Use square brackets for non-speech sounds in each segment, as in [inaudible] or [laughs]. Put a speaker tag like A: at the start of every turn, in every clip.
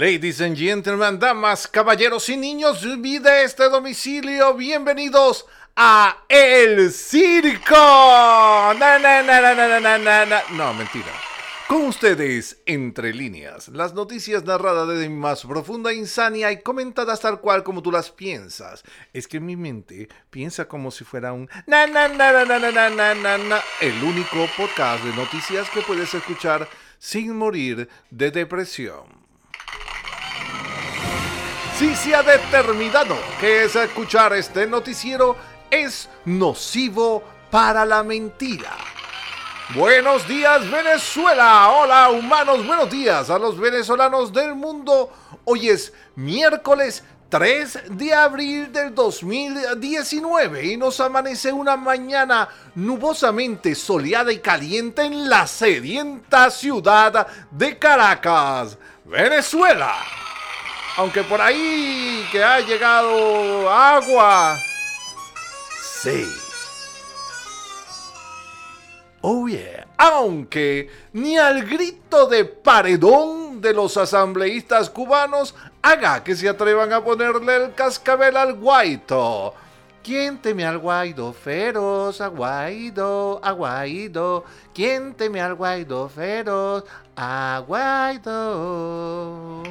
A: Ladies and gentlemen, damas, caballeros y niños de este domicilio, bienvenidos a El Circo. Na, na, na. No, mentira. Con ustedes, entre líneas, las noticias narradas desde mi más profunda insania y comentadas tal cual como tú las piensas. Es que mi mente piensa como si fuera un na na na na na na na na, el único podcast de noticias que puedes escuchar sin morir de depresión. Si se ha determinado que es escuchar este noticiero es nocivo para la mentira. Buenos días Venezuela, hola humanos, buenos días a los venezolanos del mundo. Hoy es miércoles 3 de abril del 2019 y nos amanece una mañana nubosamente soleada y caliente en la sedienta ciudad de Caracas, Venezuela. Aunque por ahí que ha llegado agua. Sí. Oh yeah. Aunque ni al grito de paredón de los asambleístas cubanos haga que se atrevan a ponerle el cascabel al guaito. ¿Quién teme al guaido feroz? A guaido, a guaido. ¿Quién teme al guaido feroz? A guaido.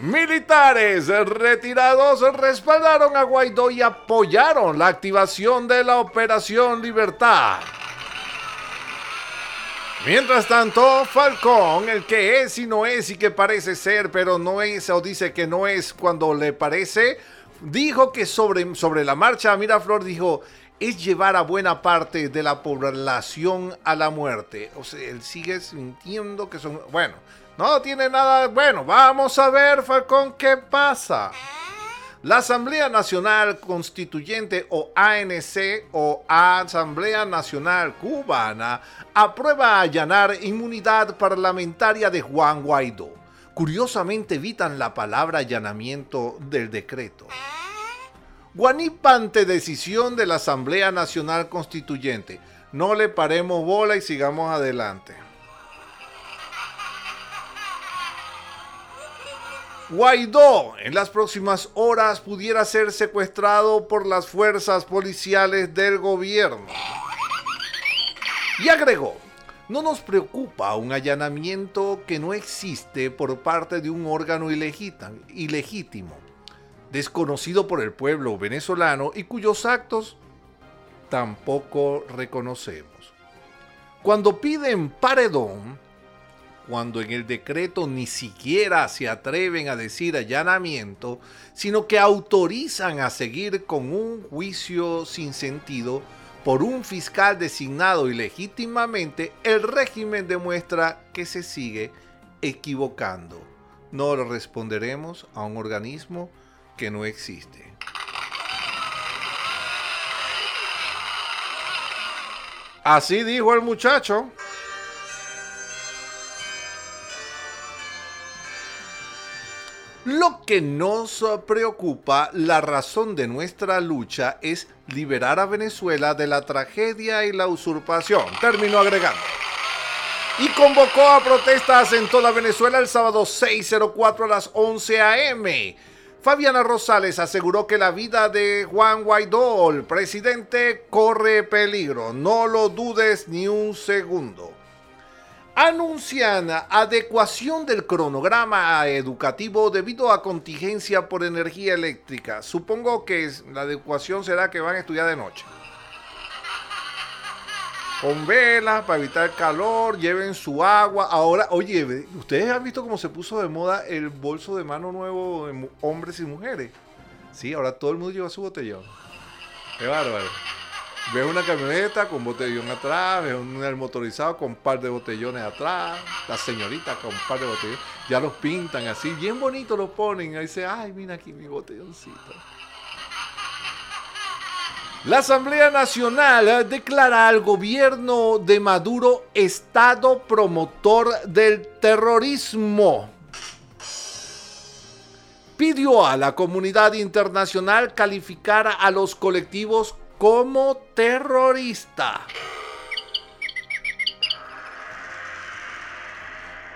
A: Militares retirados respaldaron a Guaidó y apoyaron la activación de la Operación Libertad. Mientras tanto, Falcón, el que es y no es y que parece ser, pero no es o dice que no es cuando le parece, dijo que sobre, sobre la marcha Miraflor dijo, es llevar a buena parte de la población a la muerte. O sea, él sigue sintiendo que son... Bueno, no tiene nada... Bueno, vamos a ver, Falcón, qué pasa. La Asamblea Nacional Constituyente o ANC o Asamblea Nacional Cubana aprueba allanar inmunidad parlamentaria de Juan Guaidó. Curiosamente evitan la palabra allanamiento del decreto. Guanipa ante decisión de la Asamblea Nacional Constituyente. No le paremos bola y sigamos adelante. Guaidó en las próximas horas pudiera ser secuestrado por las fuerzas policiales del gobierno. Y agregó, no nos preocupa un allanamiento que no existe por parte de un órgano ilegítimo desconocido por el pueblo venezolano y cuyos actos tampoco reconocemos. Cuando piden paredón, cuando en el decreto ni siquiera se atreven a decir allanamiento, sino que autorizan a seguir con un juicio sin sentido por un fiscal designado ilegítimamente, el régimen demuestra que se sigue equivocando. No lo responderemos a un organismo que no existe. Así dijo el muchacho. Lo que nos preocupa, la razón de nuestra lucha es liberar a Venezuela de la tragedia y la usurpación. Terminó agregando. Y convocó a protestas en toda Venezuela el sábado 604 a las 11 a.m. Fabiana Rosales aseguró que la vida de Juan Guaidó, el presidente, corre peligro. No lo dudes ni un segundo. Anuncian adecuación del cronograma educativo debido a contingencia por energía eléctrica. Supongo que la adecuación será que van a estudiar de noche con velas para evitar calor, lleven su agua. Ahora, oye, ¿ustedes han visto cómo se puso de moda el bolso de mano nuevo de hombres y mujeres? Sí, ahora todo el mundo lleva su botellón. Qué bárbaro. Ves una camioneta con botellón atrás, ves un motorizado con un par de botellones atrás, la señorita con un par de botellones, ya los pintan así, bien bonito los ponen, ahí dice, ay, mira aquí mi botelloncito. La Asamblea Nacional declara al gobierno de Maduro Estado promotor del terrorismo. Pidió a la comunidad internacional calificar a los colectivos como terrorista.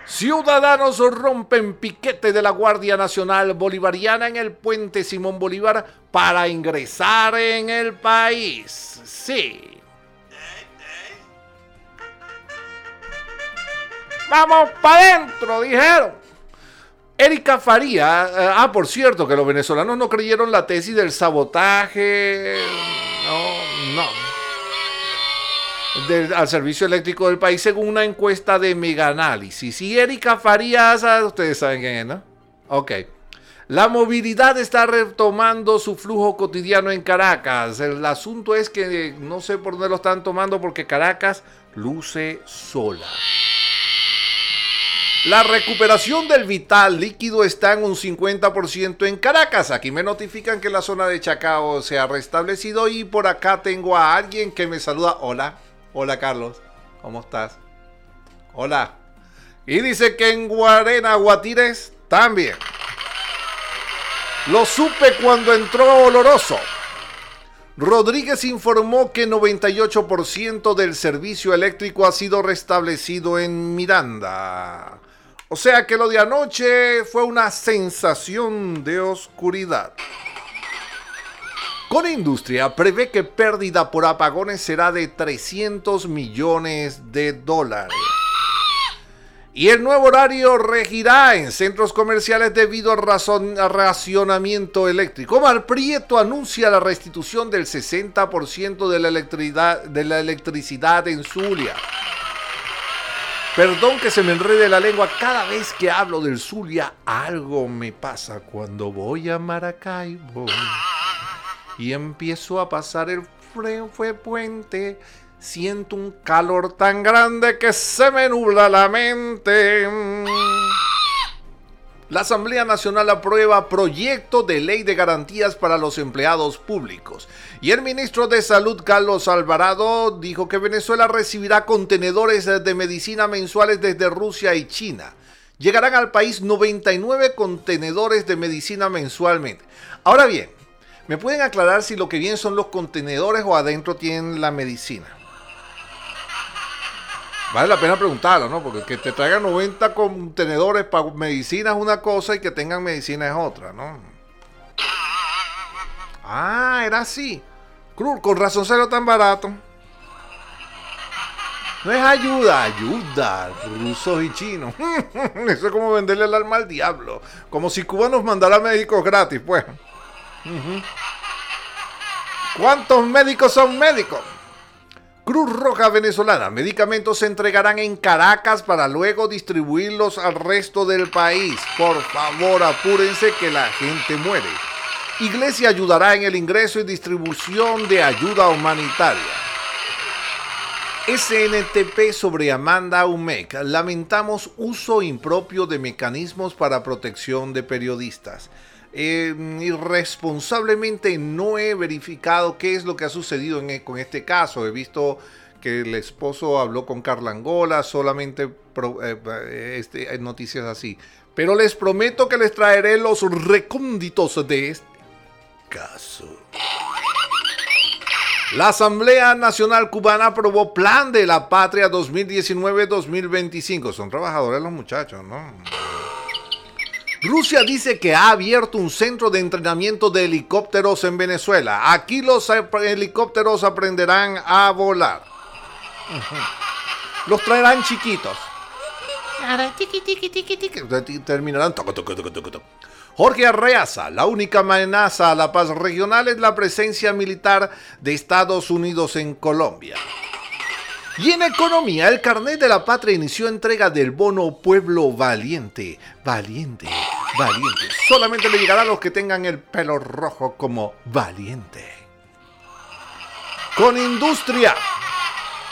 A: Ciudadanos rompen piquete de la Guardia Nacional Bolivariana en el puente Simón Bolívar para ingresar en el país. Sí. Vamos para adentro, dijeron. Erika Faría, eh, ah, por cierto, que los venezolanos no creyeron la tesis del sabotaje. No, no al servicio eléctrico del país según una encuesta de Mega Análisis. Y Erika Farías, ah, ustedes saben quién es, ¿no? Ok. La movilidad está retomando su flujo cotidiano en Caracas. El asunto es que no sé por dónde lo están tomando porque Caracas luce sola. La recuperación del vital líquido está en un 50% en Caracas. Aquí me notifican que la zona de Chacao se ha restablecido y por acá tengo a alguien que me saluda. Hola. Hola Carlos, ¿cómo estás? Hola. Y dice que en Guarena, Guatires, también. Lo supe cuando entró oloroso. Rodríguez informó que 98% del servicio eléctrico ha sido restablecido en Miranda. O sea que lo de anoche fue una sensación de oscuridad. Con Industria prevé que pérdida por apagones será de 300 millones de dólares. Y el nuevo horario regirá en centros comerciales debido al racionamiento eléctrico. Omar Prieto anuncia la restitución del 60% de la, electricidad, de la electricidad en Zulia. Perdón que se me enrede la lengua cada vez que hablo del Zulia. Algo me pasa cuando voy a Maracaibo y empiezo a pasar el fue puente. Siento un calor tan grande que se me nubla la mente. La Asamblea Nacional aprueba proyecto de ley de garantías para los empleados públicos. Y el ministro de Salud, Carlos Alvarado, dijo que Venezuela recibirá contenedores de medicina mensuales desde Rusia y China. Llegarán al país 99 contenedores de medicina mensualmente. Ahora bien, ¿Me pueden aclarar si lo que vienen son los contenedores o adentro tienen la medicina? Vale la pena preguntarlo, ¿no? Porque que te traigan 90 contenedores para medicina es una cosa y que tengan medicina es otra, ¿no? Ah, era así. Cruz, con razón salió tan barato. No es ayuda, ayuda, rusos y chinos. [laughs] Eso es como venderle el alma al diablo. Como si Cuba nos mandara médicos gratis, pues. ¿Cuántos médicos son médicos? Cruz Roja Venezolana. Medicamentos se entregarán en Caracas para luego distribuirlos al resto del país. Por favor, apúrense que la gente muere. Iglesia ayudará en el ingreso y distribución de ayuda humanitaria. SNTP sobre Amanda Umec. Lamentamos uso impropio de mecanismos para protección de periodistas. Em, irresponsablemente no he verificado qué es lo que ha sucedido e, con este caso. He visto que el esposo habló con Carla Angola, solamente eh, este, noticias así. Pero les prometo que les traeré los recónditos de este caso. La Asamblea Nacional Cubana aprobó Plan de la Patria 2019-2025. Son trabajadores los muchachos, ¿no? Rusia dice que ha abierto un centro de entrenamiento de helicópteros en Venezuela. Aquí los helicópteros aprenderán a volar. Los traerán chiquitos. Terminarán. Jorge Arreaza, la única amenaza a la paz regional es la presencia militar de Estados Unidos en Colombia. Y en economía, el carnet de la patria inició entrega del bono Pueblo Valiente. Valiente, valiente. Solamente le llegará a los que tengan el pelo rojo como valiente. Con industria.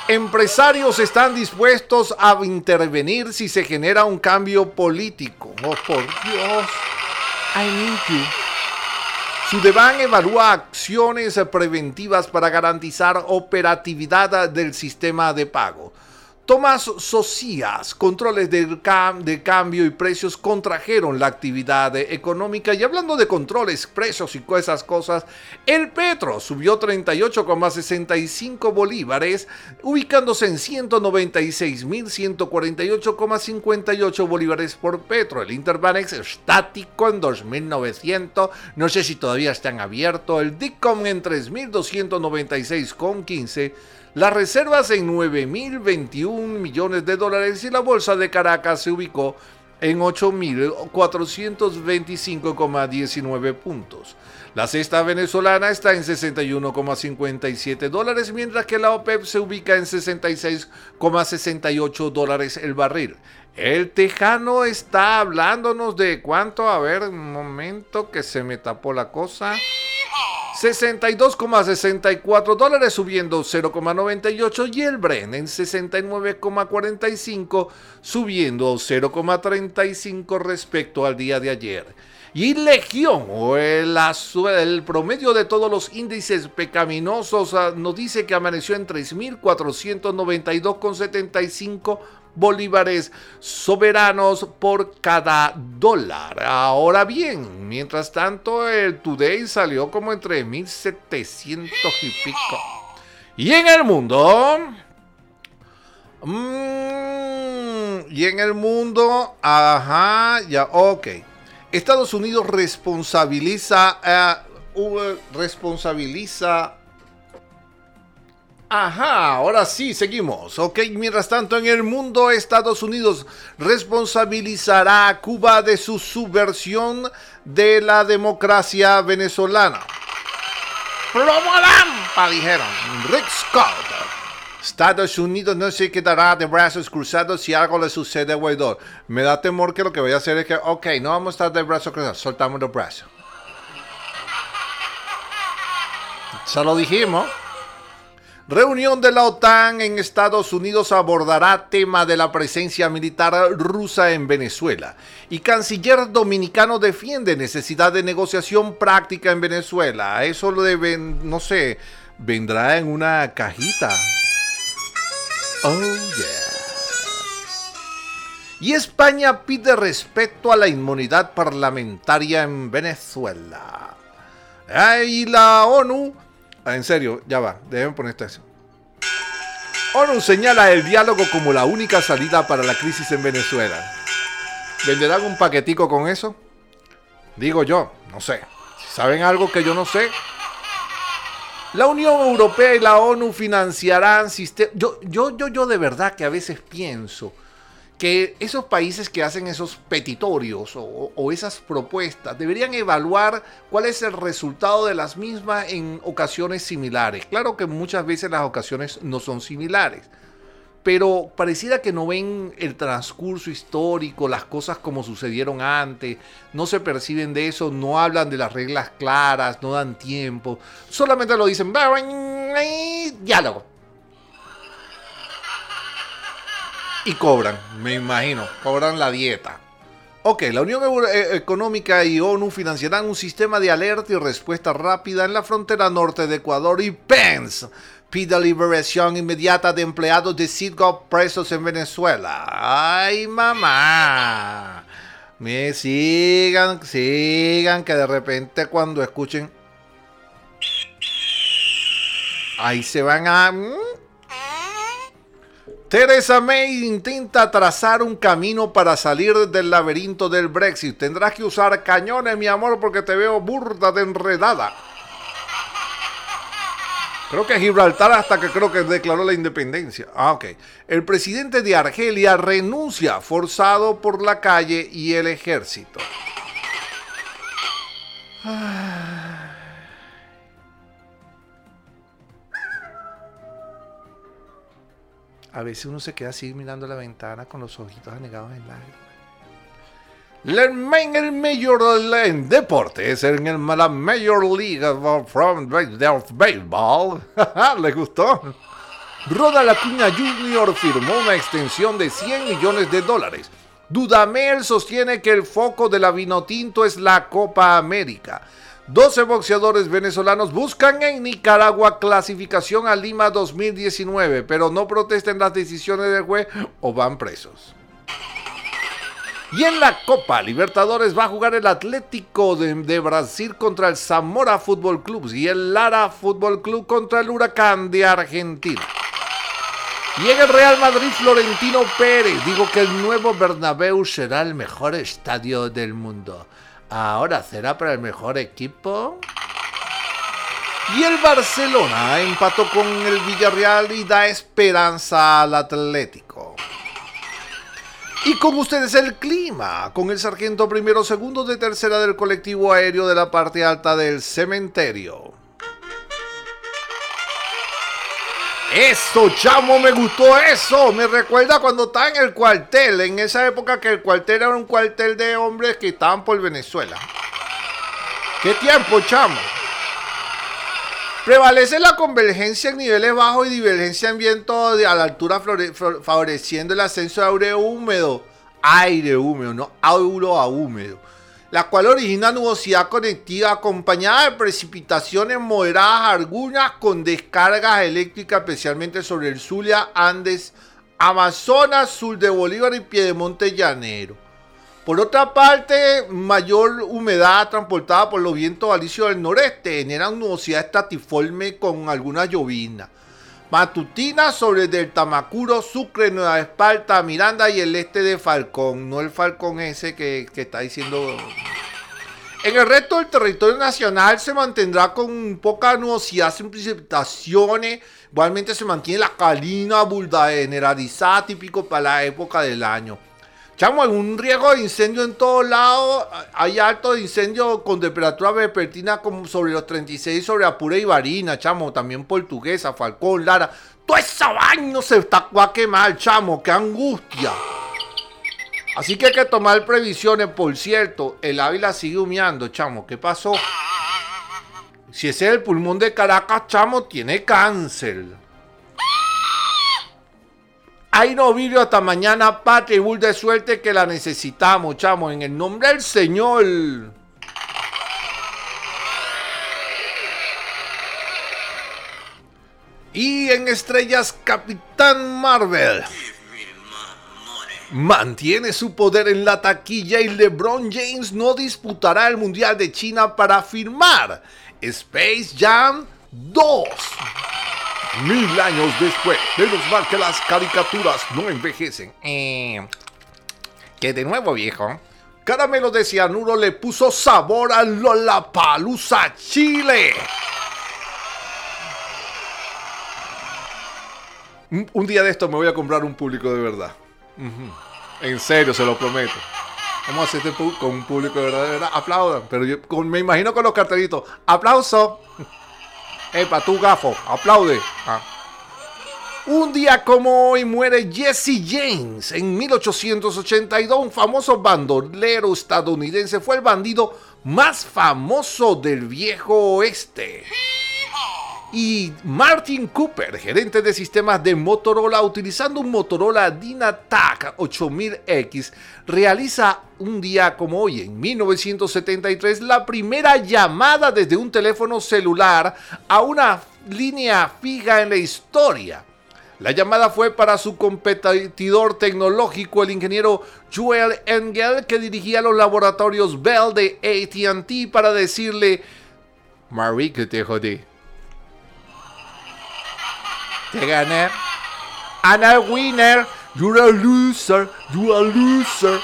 A: Empresarios están dispuestos a intervenir si se genera un cambio político. Oh, por Dios. I need you. Sudeban evalúa acciones preventivas para garantizar operatividad del sistema de pago. Tomás Socias, controles de, de, cambio y precios contrajeron la actividad económica. Y hablando de controles, precios y esas cosas, el petro subió 38,65 bolívares, ubicándose en 196.148,58 bolívares por petro. El Interbanex estático en 2.900, no sé si todavía están abiertos. El Dicom en 3.296,15 las reservas en 9.021 millones de dólares y la bolsa de Caracas se ubicó en 8.425,19 puntos. La cesta venezolana está en 61,57 dólares, mientras que la OPEP se ubica en 66,68 dólares el barril. El tejano está hablándonos de cuánto, a ver, un momento que se me tapó la cosa. 62,64 dólares subiendo 0,98 y el Bren en 69,45 subiendo 0,35 respecto al día de ayer. Y Legión, o el, el, promedio de todos los índices pecaminosos, ah, nos dice que amaneció en 3.492,75 bolívares soberanos por cada dólar. Ahora bien, mientras tanto, el Today salió como entre 1.700 y pico. Y en el mundo... Mm, y en el mundo... Ajá, ya, ok. Estados Unidos responsabiliza... Uh, responsabiliza Ajá, ahora sí, seguimos. Ok, mientras tanto en el mundo Estados Unidos responsabilizará a Cuba de su subversión de la democracia venezolana. ¡Promolampa! dijeron. Rick Scott. Estados Unidos no se quedará de brazos cruzados si algo le sucede a Guaidó. Me da temor que lo que voy a hacer es que, ok, no vamos a estar de brazos cruzados, soltamos los brazos. Se lo dijimos. Reunión de la OTAN en Estados Unidos abordará tema de la presencia militar rusa en Venezuela. Y canciller dominicano defiende necesidad de negociación práctica en Venezuela. Eso lo deben, no sé, vendrá en una cajita. Oh, yeah. Y España pide respeto a la inmunidad parlamentaria en Venezuela. Y la ONU Ah, en serio, ya va, deben poner esto. ONU señala el diálogo como la única salida para la crisis en Venezuela. ¿Venderán un paquetico con eso? Digo yo, no sé. ¿Saben algo que yo no sé? La Unión Europea y la ONU financiarán sistemas... Yo, yo, yo, yo de verdad que a veces pienso que esos países que hacen esos petitorios o, esas propuestas deberían evaluar cuál es el resultado de las mismas en ocasiones similares. Claro que muchas veces las ocasiones no son similares, pero pareciera que no ven el transcurso histórico, las cosas como sucedieron antes, no se perciben de eso, no hablan de las reglas claras, no dan tiempo, solamente lo dicen, diálogo y cobran, me imagino, cobran la dieta. Ok, la Unión eh, Económica y ONU financiarán un sistema de alerta y respuesta rápida en la frontera norte de Ecuador y Pence pide liberación inmediata de empleados de Citgo presos en Venezuela. ¡Ay, mamá! Me sigan, sigan, que de repente cuando escuchen... Ahí se van a... Theresa May intenta trazar un camino para salir del laberinto del Brexit. Tendrás que usar cañones, mi amor, porque te veo burda de enredada. Creo que Gibraltar hasta que creo que declaró la independencia. Ah, ok. El presidente de Argelia renuncia forzado por la calle y el ejército. Ah. A veces uno se queda así mirando la ventana con los ojitos anegados en lágrimas. En el Major en deportes, en la Major League from, Baseball, [laughs] ¿le gustó? Roda Lacuña Jr. firmó una extensión de 100 millones de dólares. Dudamel sostiene que el foco de la Vinotinto es la Copa América. 12 boxeadores venezolanos buscan en Nicaragua clasificación a Lima 2019, pero no protesten las decisiones del juez o van presos. Y en la Copa Libertadores va a jugar el Atlético de, de, Brasil contra el Zamora Fútbol Club y el Lara Fútbol Club contra el Huracán de Argentina. Y en el Real Madrid, Florentino Pérez dijo que el nuevo Bernabéu será el mejor estadio del mundo. Ahora será para el mejor equipo. Y el Barcelona empató con el Villarreal y da esperanza al Atlético. Y con ustedes el clima, con el sargento primero segundo de tercera del colectivo aéreo de la parte alta del cementerio. Eso, chamo, me gustó eso. Me recuerda cuando estaba en el cuartel, en esa época que el cuartel era un cuartel de hombres que estaban por Venezuela. ¿Qué tiempo, chamo? Prevalece la convergencia en niveles bajos y divergencia en viento a la altura favoreciendo el ascenso de aire húmedo. Aire húmedo, no auro a húmedo la cual origina nubosidad conectiva acompañada de precipitaciones moderadas algunas con descargas eléctricas especialmente sobre el Zulia, Andes, Amazonas, sur de Bolívar y Piedemonte Llanero. Por otra parte, mayor humedad transportada por los vientos alisios del noreste generan nubosidad estatiforme con alguna llovina. Matutina sobre Delta Macuro, Sucre, Nueva Esparta, Miranda y el este de Falcón. No el Falcón ese que, está diciendo. En el resto del territorio nacional se mantendrá con poca nubosidad sin precipitaciones. Igualmente se mantiene la calina generalizada típico para la época del año. Chamo, hay un riesgo de incendio en todos lados. Hay alto de incendio con temperatura vespertina como sobre los 36 sobre Apure y Varina, chamo. También Portuguesa, Falcón, Lara. Todo esa vaina se está a quemar, chamo. Qué angustia. Así que hay que tomar previsiones. Por cierto, el Ávila sigue humeando, chamo. ¿Qué pasó? Si ese es el pulmón de Caracas, chamo, tiene cáncer. Hay novillo hasta mañana, patria y bull de suerte que la necesitamos, chamo, en el nombre del Señor. Y en estrellas, Capitán Marvel. Mantiene su poder en la taquilla y LeBron James no disputará el Mundial de China para firmar Space Jam 2. Mil años después, menos mal que las caricaturas no envejecen. Eh, que de nuevo, viejo. Caramelo de cianuro le puso sabor a Lollapalooza Chile. Un día de esto me voy a comprar un público de verdad. En serio, se lo prometo. Vamos a hacer este con un público de verdad, de verdad. Aplaudan. Pero yo me imagino con los cartelitos. Aplauso. Epa, tu gafo, aplaude. Ah. Un día como hoy muere Jesse James. En 1882, un famoso bandolero estadounidense fue el bandido más famoso del viejo oeste y Martin Cooper, gerente de sistemas de Motorola, utilizando un Motorola DynaTAC 8000X, realiza un día como hoy, en 1973, la primera llamada desde un teléfono celular a una línea fija en la historia. La llamada fue para su competidor tecnológico, el ingeniero Joel Engel, que dirigía los laboratorios Bell de ATT para decirle, Marie, que te jodí te gané. Ana winner. You're a loser. You're a loser.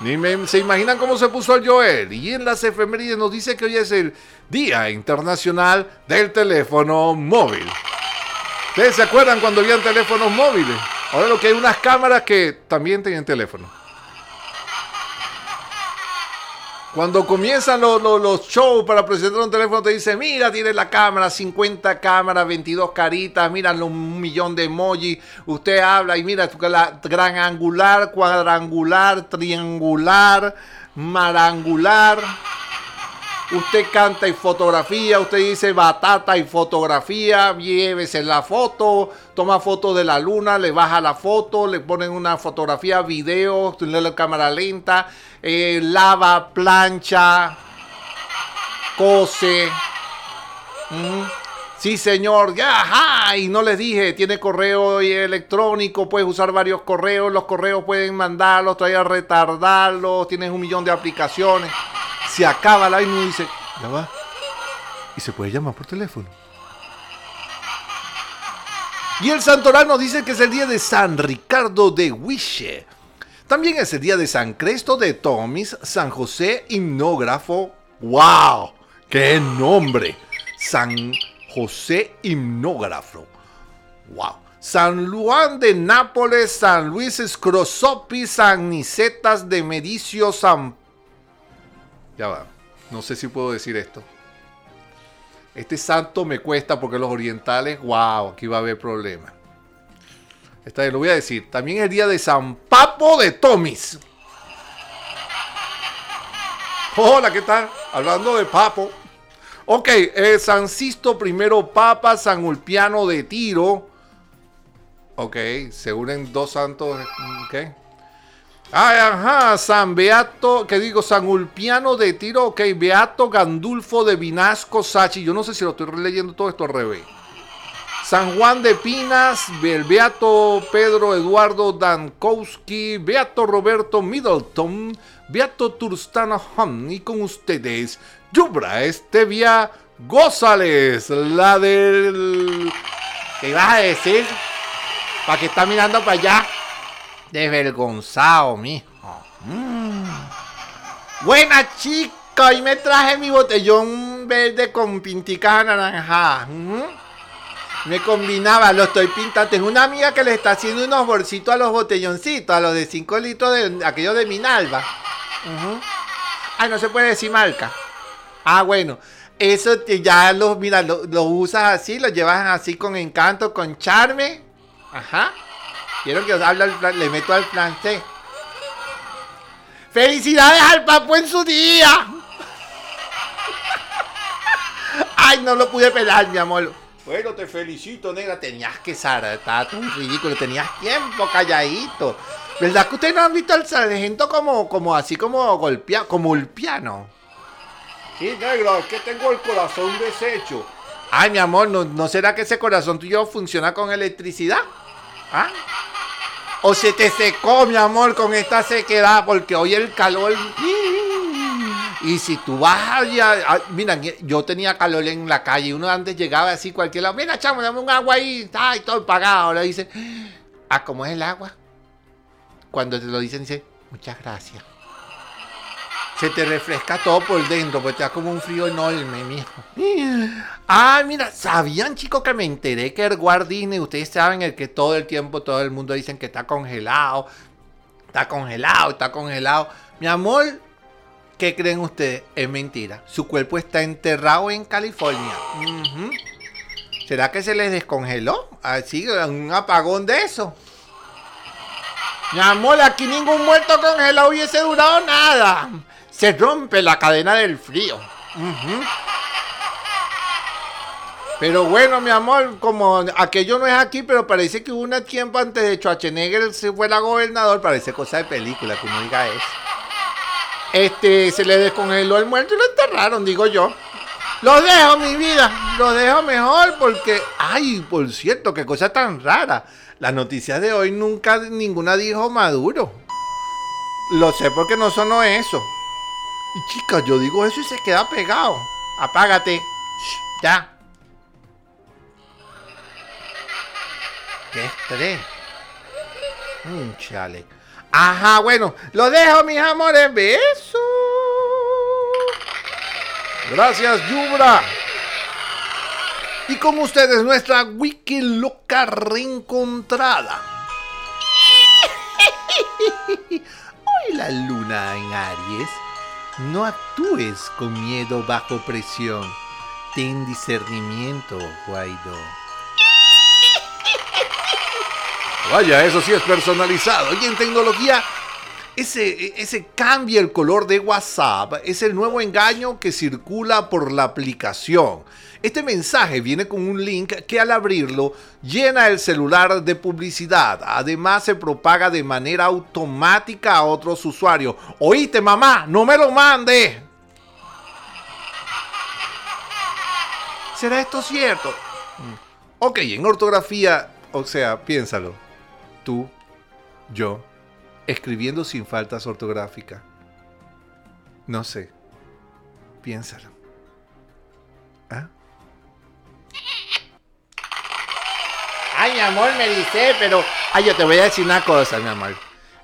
A: Ni se imaginan cómo se puso el Joel. Y en las efemérides nos dice que hoy es el Día Internacional del Teléfono Móvil. ¿Ustedes se acuerdan cuando habían teléfonos móviles? Ahora lo que hay unas cámaras que también tienen teléfono. Cuando comienzan los, los, shows para presentar un teléfono, te dice, mira, tiene la cámara, 50 cámaras, 22 caritas, mira un millón de emojis. Usted habla y mira la gran angular, cuadrangular, triangular, marangular. Usted canta y fotografía, usted dice batata y fotografía, llévese la foto, toma foto de la luna, le baja la foto, le ponen una fotografía, video, la cámara lenta, eh, lava, plancha. Cose. Sí, señor, ya, ajá, y no les dije, tiene correo electrónico, puedes usar varios correos, los correos pueden mandarlos, todavía retardarlos, tienes un millón de aplicaciones. Se acaba la y dice, ya va. Y se puede llamar por teléfono. Y el santorano dice que es el día de San Ricardo de Huiche. También es el día de San Cresto de Tomis, San José Himnógrafo. ¡Wow! ¡Qué nombre! San José Himnógrafo. ¡Wow! San Juan de Nápoles, San Luis Scrosopi, San Nicetas de Medicio, San... Ya va, no sé si puedo decir esto. Este santo me cuesta porque los orientales, wow, aquí va a haber problemas. Esta vez lo voy a decir. También es el día de San Papo de Tomis. Hola, ¿qué tal? Hablando de Papo. Ok, eh, San Sisto primero Papa, San Ulpiano de Tiro. Ok, se unen dos santos. Ok. Ajá, San Beato, que digo, San Ulpiano de Tiro, ok, Beato Gandulfo de Vinasco Sachi. Yo no sé si lo estoy leyendo todo esto al revés. San Juan de Pinas, Beato Pedro Eduardo Dankowski, Beato Roberto Middleton, Beato Turstana y con ustedes, Yubra Estevia Gózales, la del...
B: ¿Qué ibas a decir? ¿Para que está mirando para allá? Desvergonzado, mijo. Mm. Buena chica, y me traje mi botellón verde con pinticas anaranjadas. Mm. Me combinaba, lo estoy pintando. Tengo una amiga que le está haciendo unos bolsitos a los botelloncitos, a los de 5 litros de aquellos de Minalba. Ay, no se puede decir marca. Ah, bueno. Eso ya los, mira, lo usas así, los llevas así con encanto, con charme. Ajá. Quiero que os hable, le meto al francés. ¡Felicidades al papo en su día! Ay, no lo pude pelar, mi amor. Bueno, te felicito, negra. Tenías que estar un ridículo. Tenías tiempo calladito. ¿Verdad que ustedes no han visto al sargento como, como así como golpeado, como el piano?
A: Sí, negro, es que tengo el corazón deshecho.
B: Ay, mi amor, ¿no, ¿no será que ese corazón tuyo funciona con electricidad? ¿Ah? O se te secó, mi amor, con esta sequedad, porque hoy el calor. Y si tú vas allá, mira, yo tenía calor en la calle, uno antes llegaba así cualquier lado, mira, chamo, dame un agua ahí, está todo pagado. Ahora dice, ah, ¿cómo es el agua? Cuando te lo dicen, dice, muchas gracias se te refresca todo por dentro, porque te da como un frío enorme, mijo. Ah, mira, ¿sabían, chicos, que me enteré que el Guardini, ustedes saben, el que todo el tiempo todo el mundo dicen que está congelado, está congelado, está congelado. Mi amor, ¿qué creen ustedes? Es mentira. Su cuerpo está enterrado en California. ¿Será que se les descongeló? Así, un apagón de eso. Mi amor, aquí ningún muerto congelado hubiese durado nada se rompe la cadena del frío. Pero bueno, mi amor, como aquello no es aquí, pero parece que hubo un tiempo antes de Schwarzenegger se fuera gobernador, parece cosa de película que uno diga eso. Este, se le descongeló el muerto y lo enterraron, digo yo. Lo dejo, mi vida, lo dejo mejor porque, ay, por cierto, qué cosa tan rara. Las noticias de hoy nunca ninguna dijo Maduro. Lo sé porque no sonó eso. Y chicas, yo digo eso y se queda pegado. Apágate. ya. Qué estrés. Mm, chale. Ajá, bueno, lo dejo, mis amores. Besos.
A: Gracias, Yubra. Y con ustedes nuestra wiki loca reencontrada.
B: Hoy la luna en Aries no actúes con miedo bajo presión. Ten discernimiento, Guaidó.
A: Vaya, eso sí es personalizado. Y en tecnología, ese, ese cambia el color de WhatsApp es el nuevo engaño que circula por la aplicación. Este mensaje viene con un link que al abrirlo llena el celular de publicidad. Además se propaga de manera automática a otros usuarios. Oíste mamá, no me lo mande. ¿Será esto cierto? Ok, en ortografía, o sea, piénsalo. Tú, yo, escribiendo sin faltas ortográficas. No sé. Piénsalo. ¿Ah?
B: Ay, mi amor, me dice, pero... Ay, yo te voy a decir una cosa, mi amor.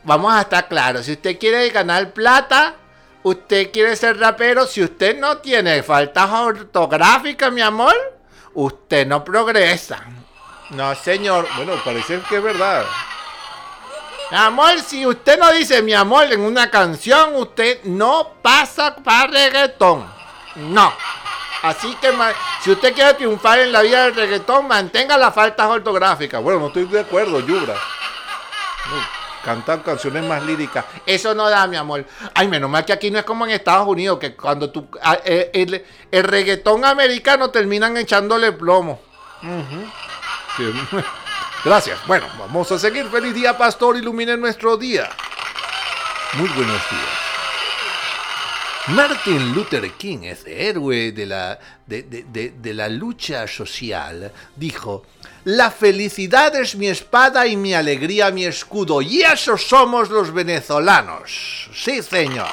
B: Vamos a estar claros. Si usted quiere ganar plata, usted quiere ser rapero, si usted no tiene faltas ortográficas, mi amor, usted no progresa.
A: No, señor. Bueno, parece que es verdad.
B: Mi amor, si usted no dice mi amor en una canción, usted no pasa para reggaetón. No. Así que si usted quiere triunfar en la vida del reggaetón, mantenga las faltas ortográficas.
A: Bueno, no estoy de acuerdo, Yubra. cantar canciones más líricas.
B: Eso no da, mi amor. Ay, menos mal que aquí no es como en Estados Unidos, que cuando tú, ah, eh, el, el, reggaetón americano terminan echándole plomo.
A: Gracias. Bueno, vamos a seguir. Feliz día, pastor. Ilumine nuestro día. Muy buenos días. Martin Luther King, ese héroe de la, de, la lucha social, dijo, la felicidad es mi espada y mi alegría mi escudo, y eso somos los venezolanos. Sí, señor.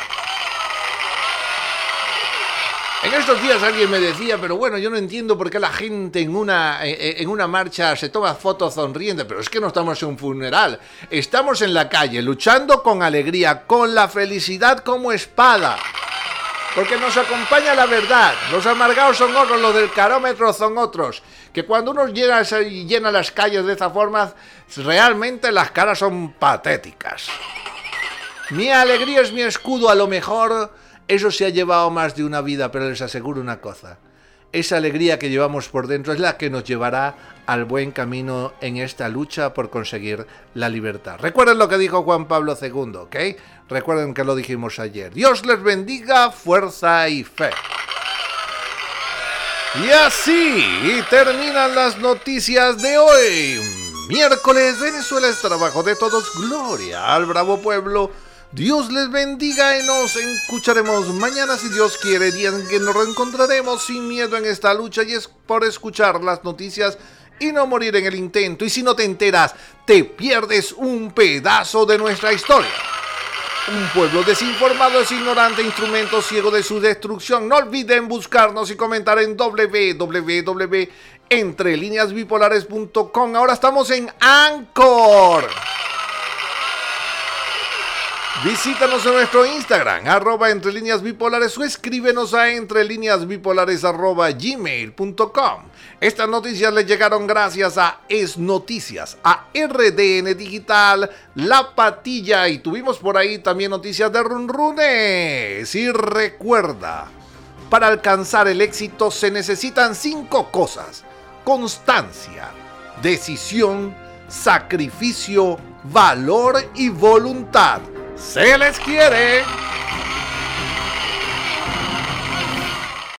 A: En estos días alguien me decía, pero bueno, yo no entiendo por qué la gente en una, eh, eh, en una marcha se toma fotos sonriendo, pero es que no estamos en un funeral, estamos en la calle luchando con alegría, con la felicidad como espada. Porque nos acompaña la verdad. Los amargados son otros, los del carómetro son otros. Que cuando uno llena, llena las calles de esa forma, realmente las caras son patéticas. Mi alegría es mi escudo, a lo mejor eso se ha llevado más de una vida, pero les aseguro una cosa. Esa alegría que llevamos por dentro es la que nos llevará al buen camino en esta lucha por conseguir la libertad. Recuerden lo que dijo Juan Pablo II, ¿ok? Recuerden que lo dijimos ayer. Dios les bendiga, fuerza y fe. Y así terminan las noticias de hoy. Miércoles, Venezuela es trabajo de todos. Gloria al bravo pueblo Dios les bendiga y nos escucharemos mañana si Dios quiere, día en que nos reencontraremos sin miedo en esta lucha y es por escuchar las noticias y no morir en el intento. Y si no te enteras, te pierdes un pedazo de nuestra historia. Un pueblo desinformado es ignorante, instrumento ciego de su destrucción. No olviden buscarnos y comentar en www.entrelineasbipolares.com. Ahora estamos en Anchor. Visítanos en nuestro Instagram, arroba entre líneas bipolares o escríbenos a entre líneas bipolares arroba gmail.com. Estas noticias le llegaron gracias a Es Noticias, a RDN Digital, La Patilla y tuvimos por ahí también noticias de Runrunes. Y recuerda, para alcanzar el éxito se necesitan cinco cosas. Constancia, decisión, sacrificio, valor y voluntad. Se les quiere.